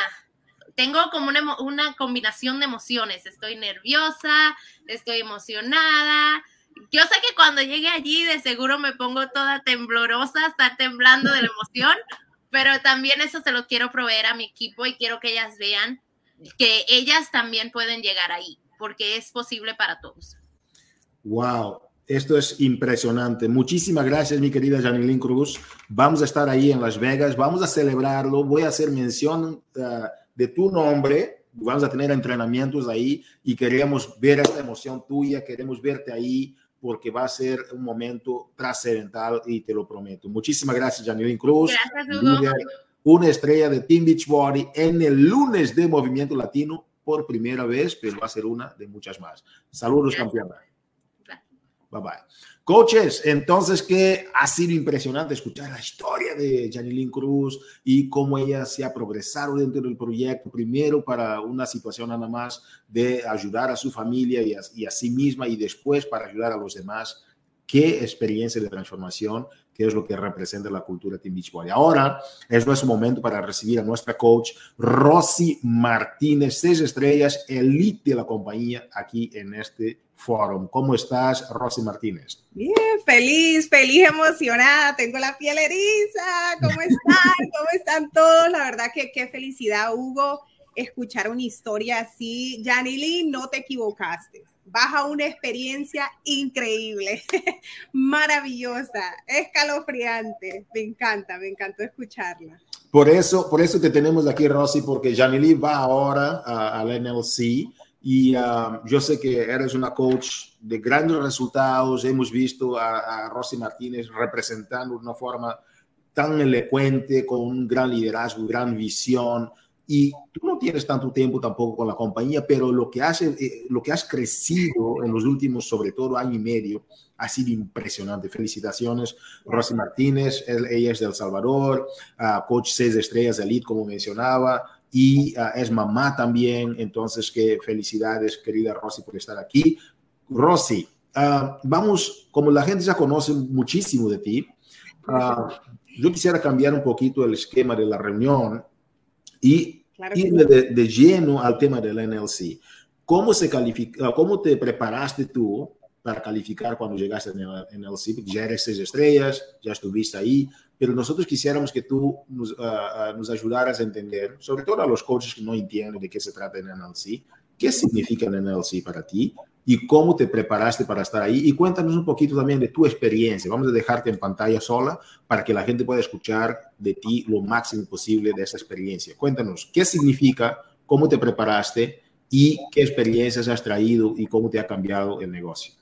tengo como una, una combinación de emociones. Estoy nerviosa, estoy emocionada, yo sé que cuando llegue allí de seguro me pongo toda temblorosa, estar temblando de la emoción, pero también eso se lo quiero proveer a mi equipo y quiero que ellas vean que ellas también pueden llegar ahí, porque es posible para todos. Wow, esto es impresionante. Muchísimas gracias, mi querida Janilyn Cruz. Vamos a estar ahí en Las Vegas, vamos a celebrarlo. Voy a hacer mención uh, de tu nombre. Vamos a tener entrenamientos ahí y queremos ver esta emoción tuya, queremos verte ahí porque va a ser un momento trascendental y te lo prometo. Muchísimas gracias, Janine Cruz. Gracias, Una estrella de Team Beachbody en el lunes de Movimiento Latino por primera vez, pero va a ser una de muchas más. Saludos, campeona. Bye bye. Coaches, entonces que ha sido impresionante escuchar la historia de Janilyn Cruz y cómo ella se ha progresado dentro del proyecto, primero para una situación nada más de ayudar a su familia y a sí misma y después para ayudar a los demás. Qué experiencia de transformación, qué es lo que representa la cultura Team Beachbody. Ahora es nuestro momento para recibir a nuestra coach Rosy Martínez, seis estrellas, elite de la compañía aquí en este Forum. ¿Cómo estás, Rosy Martínez? Bien, feliz, feliz, emocionada. Tengo la piel eriza. ¿Cómo están? ¿Cómo están todos? La verdad que qué felicidad, Hugo, escuchar una historia así. Janily, no te equivocaste. Baja una experiencia increíble, maravillosa, escalofriante. Me encanta, me encantó escucharla. Por eso, por eso te tenemos aquí, Rosy, porque Janily va ahora al NLC y um, yo sé que eres una coach de grandes resultados. Hemos visto a, a Rosy Martínez representando una forma tan elocuente, con un gran liderazgo, gran visión. Y tú no tienes tanto tiempo tampoco con la compañía, pero lo que, hace, eh, lo que has crecido en los últimos, sobre todo año y medio, ha sido impresionante. Felicitaciones, Rosy Martínez. ella es de El Salvador, uh, coach seis estrellas de elite, como mencionaba y ah, es mamá también. Entonces, qué felicidades, querida Rosy, por estar aquí. Rosy, ah, vamos, como la gente ya conoce muchísimo de ti, uh, yo quisiera cambiar un poquito el esquema de la reunión y ir de, de, lleno al tema del NLC. ¿Cómo, se califica, ¿Cómo te preparaste tú para calificar cuando llegaste en el NLC? Porque ya eres seis estrellas, ya estuviste ahí pero nosotros quisiéramos que tú nos, uh, nos, ayudaras a entender, sobre todo a los coaches que no entienden de qué se trata en NLC, qué significa el NLC para ti y cómo te preparaste para estar ahí. Y cuéntanos un poquito también de tu experiencia. Vamos a dejarte en pantalla sola para que la gente pueda escuchar de ti lo máximo posible de esa experiencia. Cuéntanos qué significa, cómo te preparaste y qué experiencias has traído y cómo te ha cambiado el negocio.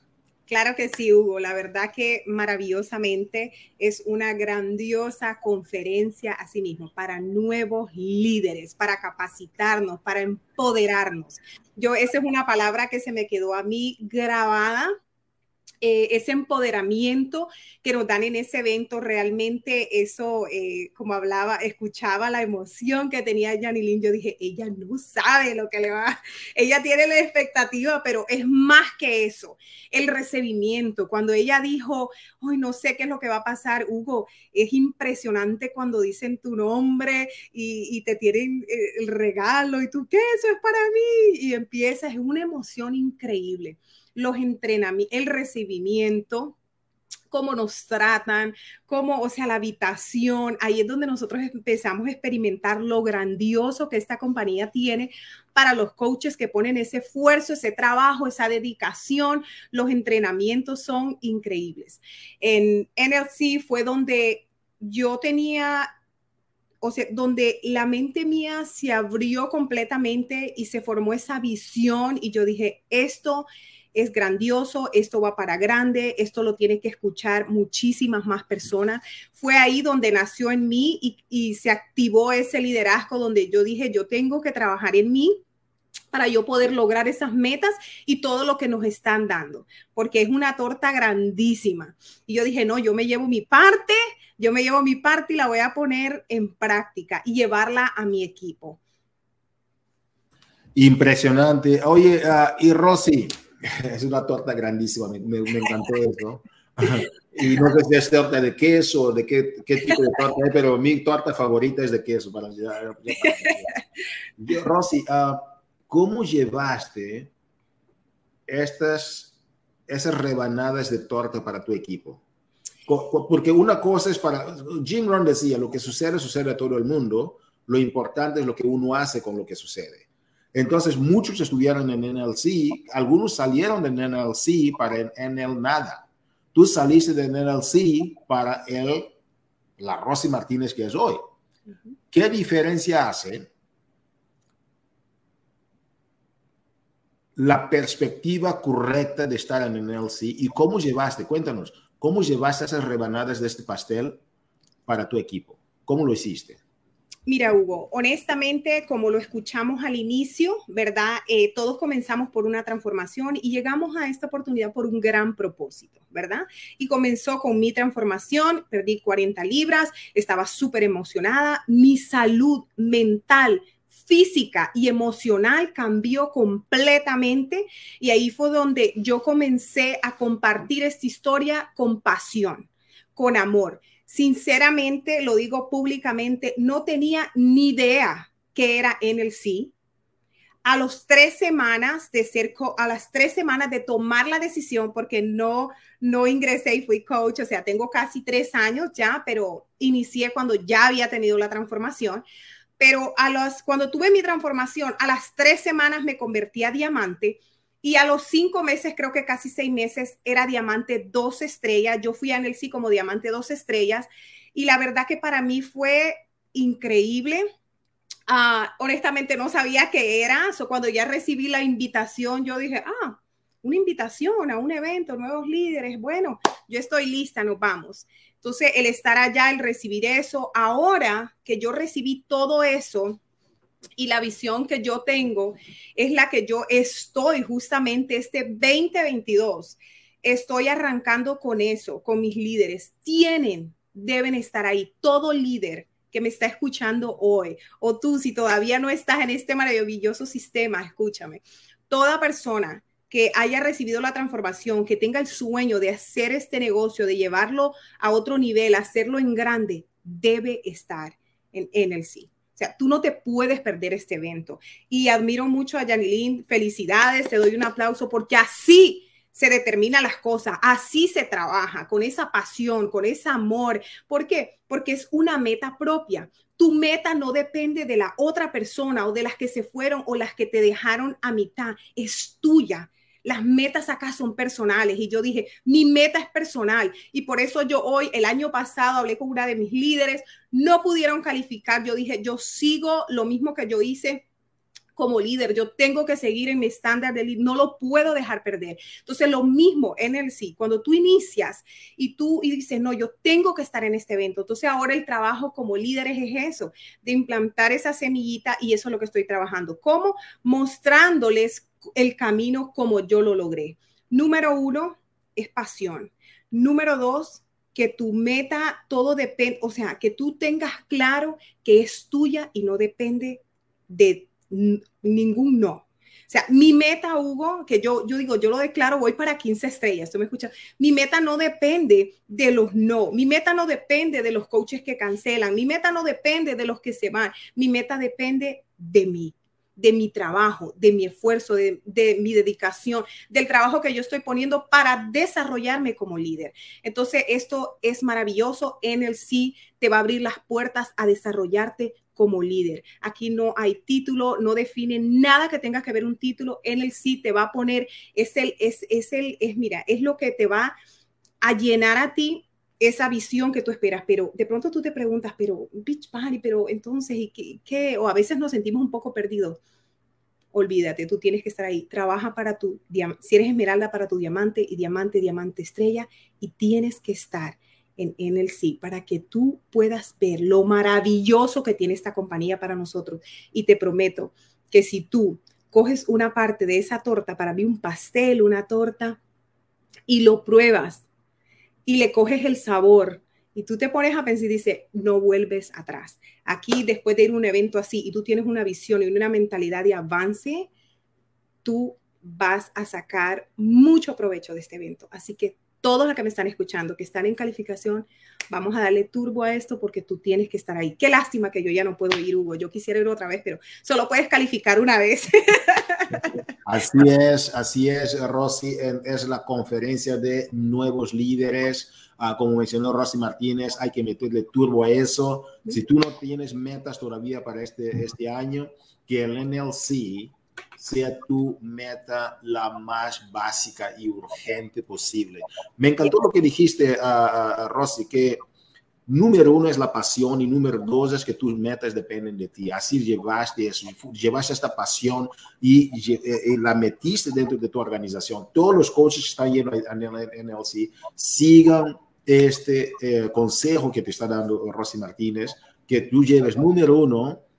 Claro que sí, Hugo. La verdad que maravillosamente es una grandiosa conferencia a sí mismo para nuevos líderes, para capacitarnos, para empoderarnos. Yo, esa es una palabra que se me quedó a mí grabada eh, ese empoderamiento que nos dan en ese evento, realmente eso, eh, como hablaba, escuchaba la emoción que tenía Janilyn, yo dije, ella no sabe lo que le va, ella tiene la expectativa, pero es más que eso, el recibimiento, cuando ella dijo, hoy no sé qué es lo que va a pasar, Hugo, es impresionante cuando dicen tu nombre y, te tienen eh, el regalo y tú, ¿qué? Eso es para mí, y empiezas, es una emoción increíble los entrenamientos, el recibimiento, cómo nos tratan, cómo, o sea, la habitación, ahí es donde nosotros empezamos a experimentar lo grandioso que esta compañía tiene para los coaches que ponen ese esfuerzo, ese trabajo, esa dedicación. Los entrenamientos son increíbles. En NLC fue donde yo tenía o sea, donde la mente mía se abrió completamente y se formó esa visión y yo dije, esto es grandioso, esto va para grande, esto lo tiene que escuchar muchísimas más personas. Fue ahí donde nació en mí y, se activó ese liderazgo donde yo dije, yo tengo que trabajar en mí para yo poder lograr esas metas y todo lo que nos están dando, porque es una torta grandísima. Y yo dije, no, yo me llevo mi parte, yo me llevo mi parte y la voy a poner en práctica y llevarla a mi equipo. Impresionante. Oye, uh, y Rosy, es una torta grandísima, me, me, encantó eso. y no sé si es torta de queso, de qué, qué tipo de torta es, pero mi torta favorita es de queso. Para, ya, ya, Rosy, uh, ¿cómo llevaste estas, esas rebanadas de torta para tu equipo? Porque una cosa es para, Jim Rohn decía, lo que sucede, sucede a todo el mundo, lo importante es lo que uno hace con lo que sucede. Entonces, muchos estudiaron en NLC, algunos salieron de NLC para el NL nada. Tú saliste de NLC para el, la Rosy Martínez que es hoy. ¿Qué diferencia hace la perspectiva correcta de estar en NLC y cómo llevaste, cuéntanos, cómo llevaste esas rebanadas de este pastel para tu equipo? ¿Cómo lo hiciste? Mira, Hugo, honestamente, como lo escuchamos al inicio, ¿verdad? Eh, todos comenzamos por una transformación y llegamos a esta oportunidad por un gran propósito, ¿verdad? Y comenzó con mi transformación, perdí 40 libras, estaba súper emocionada, mi salud mental física y emocional cambió completamente y ahí fue donde yo comencé a compartir esta historia con pasión, con amor sinceramente, lo digo públicamente, no tenía ni idea que era NLC. A los tres semanas de ser, a las tres semanas de tomar la decisión, porque no, no ingresé y fui coach, o sea, tengo casi tres años ya, pero inicié cuando ya había tenido la transformación. Pero a los, cuando tuve mi transformación, a las tres semanas me convertí a diamante y a los cinco meses, creo que casi seis meses, era diamante dos estrellas. Yo fui a NLC como diamante dos estrellas. Y la verdad que para mí fue increíble. Uh, honestamente no sabía qué era. So, cuando ya recibí la invitación, yo dije, ah, una invitación a un evento, nuevos líderes. Bueno, yo estoy lista, nos vamos. Entonces, el estar allá, el recibir eso, ahora que yo recibí todo eso, y la visión que yo tengo es la que yo estoy justamente este 2022. Estoy arrancando con eso, con mis líderes. Tienen, deben estar ahí. Todo líder que me está escuchando hoy, o tú si todavía no estás en este maravilloso sistema, escúchame. Toda persona que haya recibido la transformación, que tenga el sueño de hacer este negocio, de llevarlo a otro nivel, hacerlo en grande, debe estar en, en el sí tú no te puedes perder este evento. Y admiro mucho a Janilín. Felicidades, te doy un aplauso porque así se determinan las cosas, así se trabaja, con esa pasión, con ese amor. ¿Por qué? Porque es una meta propia. Tu meta no depende de la otra persona o de las que se fueron o las que te dejaron a mitad, es tuya las metas acá son personales. Y yo dije, mi meta es personal. Y por eso yo hoy, el año pasado, hablé con una de mis líderes, no pudieron calificar. Yo dije, yo sigo lo mismo que yo hice como líder, yo tengo que seguir en mi estándar de líder, no lo puedo dejar perder. Entonces, lo mismo en el sí, cuando tú inicias y tú y dices, no, yo tengo que estar en este evento. Entonces, ahora el trabajo como líderes es eso, de implantar esa semillita y eso es lo que estoy trabajando. ¿Cómo? Mostrándoles el camino como yo lo logré. Número uno es pasión. Número dos, que tu meta todo depende, o sea, que tú tengas claro que es tuya y no depende de ningún no. O sea, mi meta, Hugo, que yo, yo digo, yo lo declaro, voy para 15 estrellas, tú me escuchas, mi meta no depende de los no, mi meta no depende de los coaches que cancelan, mi meta no depende de los que se van, mi meta depende de mí de mi trabajo, de mi esfuerzo, de, mi dedicación, del trabajo que yo estoy poniendo para desarrollarme como líder. Entonces, esto es maravilloso. En el sí te va a abrir las puertas a desarrollarte como líder. Aquí no hay título, no define nada que tenga que ver un título. En el sí te va a poner, es el, es, es el, es, mira, es lo que te va a llenar a ti esa visión que tú esperas, pero de pronto tú te preguntas, pero Beach Party, pero entonces, ¿y qué, qué? O a veces nos sentimos un poco perdidos. Olvídate, tú tienes que estar ahí. Trabaja para tu, si eres esmeralda para tu diamante y diamante, diamante, estrella, y tienes que estar en, en el sí para que tú puedas ver lo maravilloso que tiene esta compañía para nosotros. Y te prometo que si tú coges una parte de esa torta, para mí un pastel, una torta, y lo pruebas y le coges el sabor y tú te pones a pensar y dices, no vuelves atrás. Aquí, después de ir a un evento así y tú tienes una visión y una mentalidad de avance, tú vas a sacar mucho provecho de este evento. Así que todos los que me están escuchando, que están en calificación, vamos a darle turbo a esto porque tú tienes que estar ahí. Qué lástima que yo ya no puedo ir, Hugo. Yo quisiera ir otra vez, pero solo puedes calificar una vez. Así es, así es, Rosy. Es la conferencia de nuevos líderes. Ah, como mencionó Rosy Martínez, hay que meterle turbo a eso. Si tú no tienes metas todavía para este, este año, que el NLC sea tu meta la más básica y urgente posible. Me encantó lo que dijiste, uh, Rosy, que número uno es la pasión y número dos es que tus metas dependen de ti. Así llevaste eso, llevaste esta pasión y, y, la metiste dentro de tu organización. Todos los coaches que están yendo en el NLC sigan este eh, consejo que te está dando Rosy Martínez, que tú lleves número uno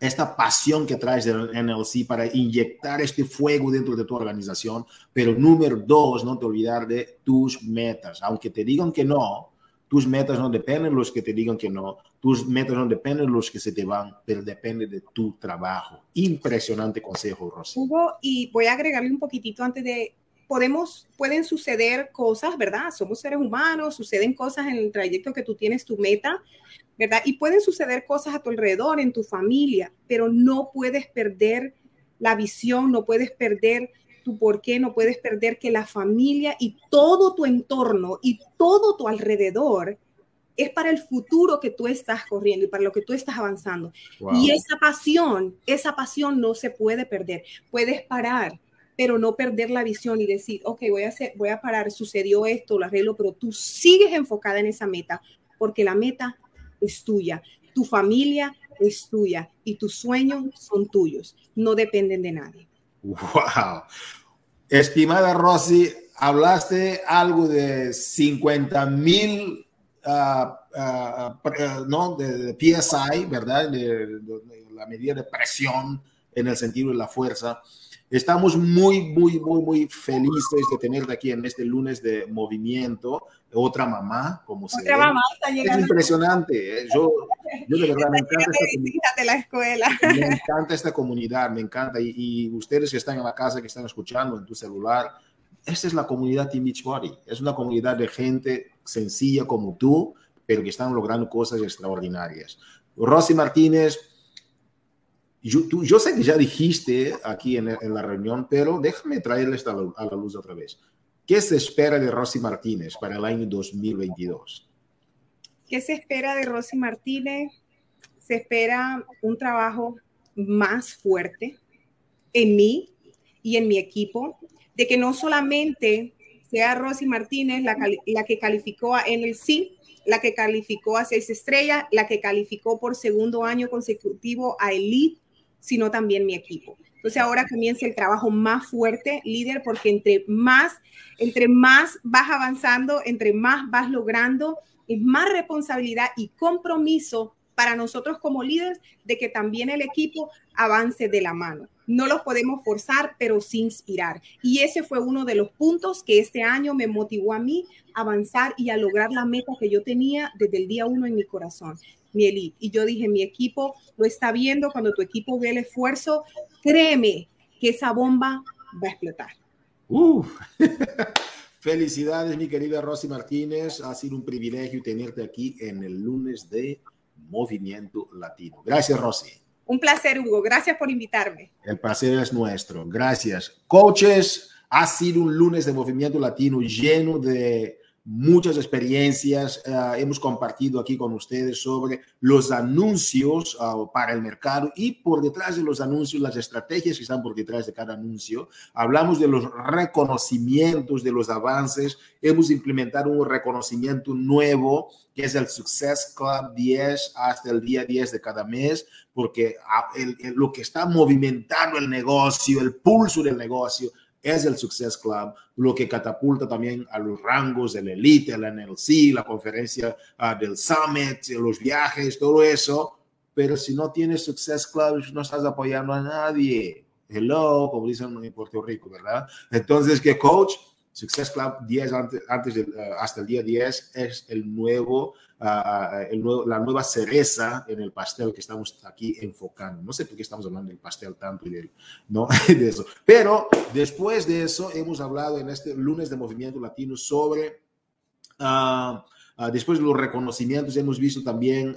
esta pasión que traes del NLC para inyectar este fuego dentro de tu organización, pero número dos, no te olvidar de tus metas. Aunque te digan que no, tus metas no dependen de los que te digan que no, tus metas no dependen de los que se te van, pero depende de tu trabajo. Impresionante consejo, Rosy. Hugo, y voy a agregarle un poquitito antes de podemos, pueden suceder cosas, ¿verdad? Somos seres humanos, suceden cosas en el trayecto que tú tienes tu meta, ¿verdad? Y pueden suceder cosas a tu alrededor, en tu familia, pero no puedes perder la visión, no puedes perder tu por qué, no puedes perder que la familia y todo tu entorno y todo tu alrededor es para el futuro que tú estás corriendo y para lo que tú estás avanzando. Y esa pasión, esa pasión no se puede perder. Puedes parar, pero no perder la visión y decir, ok, voy a, voy a parar, sucedió esto, lo arreglo, pero tú sigues enfocada en esa meta, porque la meta es tuya, tu familia es tuya y tus sueños son tuyos, no dependen de nadie. Wow. Estimada Rosy, hablaste algo de 50 mil uh, ¿no? de, PSI, ¿verdad? de, la medida de presión en el sentido de la fuerza. Estamos muy, muy, muy, muy felices de tenerte aquí en este lunes de movimiento. Otra mamá, como se Otra mamá está Es impresionante. ¿eh? Yo, yo de verdad me encanta esta comunidad. la escuela. Me encanta esta comunidad, me encanta. Y, y, ustedes que están en la casa, que están escuchando en tu celular, esta es la comunidad Team Beachbody. Es una comunidad de gente sencilla como tú, pero que están logrando cosas extraordinarias. Rosy Martínez, yo, sé que ya dijiste aquí en, la reunión, pero déjame traerle a la, a la luz otra vez. ¿Qué se espera de Rosy Martínez para el año 2022? ¿Qué se espera de Rosy Martínez? Se espera un trabajo más fuerte en mí y en mi equipo, de que no solamente sea Rosy Martínez la, la que calificó en el la que calificó a seis estrellas, la que calificó por segundo año consecutivo a Elite, sino también mi equipo. Entonces ahora comienza el trabajo más fuerte, líder, porque entre más, entre más vas avanzando, entre más vas logrando, es más responsabilidad y compromiso para nosotros como líderes de que también el equipo avance de la mano. No los podemos forzar, pero sí inspirar. Y ese fue uno de los puntos que este año me motivó a mí a avanzar y a lograr la meta que yo tenía desde el día uno en mi corazón mi elite. Y yo dije, mi equipo lo está viendo, cuando tu equipo ve el esfuerzo, créeme que esa bomba va a explotar. Felicidades, mi querida Rosy Martínez. Ha sido un privilegio tenerte aquí en el lunes de Movimiento Latino. Gracias, Rosy. Un placer, Hugo. Gracias por invitarme. El placer es nuestro. Gracias. Coaches, ha sido un lunes de Movimiento Latino lleno de muchas experiencias. Ah, hemos compartido aquí con ustedes sobre los anuncios ah, para el mercado y por detrás de los anuncios, las estrategias que están por detrás de cada anuncio. Hablamos de los reconocimientos de los avances. Hemos implementado un reconocimiento nuevo que es el Success Club 10 hasta el día 10 de cada mes, porque ah, lo que está movimentando el negocio, el pulso del negocio, es el Success Club, lo que catapulta también a los rangos del Elite, el NLC, la conferencia uh, del Summit, los viajes, todo eso. Pero si no tienes Success Club, no estás apoyando a nadie. Hello, como dicen en Puerto Rico, ¿verdad? Entonces, ¿qué coach? Success Club 10 antes, antes de, uh, hasta el día 10 es el nuevo la nueva cereza en el pastel que estamos aquí enfocando. No sé por qué estamos hablando del pastel tanto y de, ¿no? de eso. Pero después de eso hemos hablado en este lunes de Movimiento Latino sobre, ah, ah, después de los reconocimientos, hemos visto también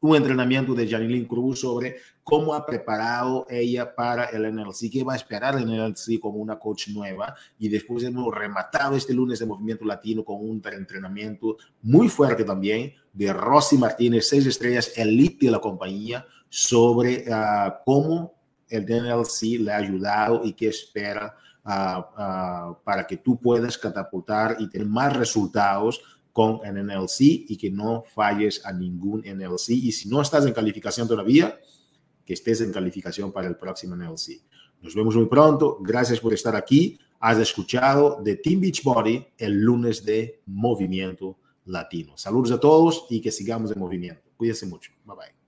un entrenamiento de Janilyn Cruz sobre cómo ha preparado ella para el NLC, qué va a esperar el NLC como una coach nueva. Y después hemos rematado este lunes de Movimiento Latino con un entrenamiento muy fuerte también de Rosy Martínez, seis estrellas elite de la compañía, sobre ah, cómo el NLC le ha ayudado y qué espera ah, ah, para que tú puedas catapultar y tener más resultados con el NLC y que no falles a ningún NLC. Y si no estás en calificación todavía, que estés en calificación para el próximo NLC. Nos vemos muy pronto. Gracias por estar aquí. Has escuchado de Team Beachbody el lunes de Movimiento Latino. Saludos a todos y que sigamos en movimiento. Cuídense mucho. Bye bye.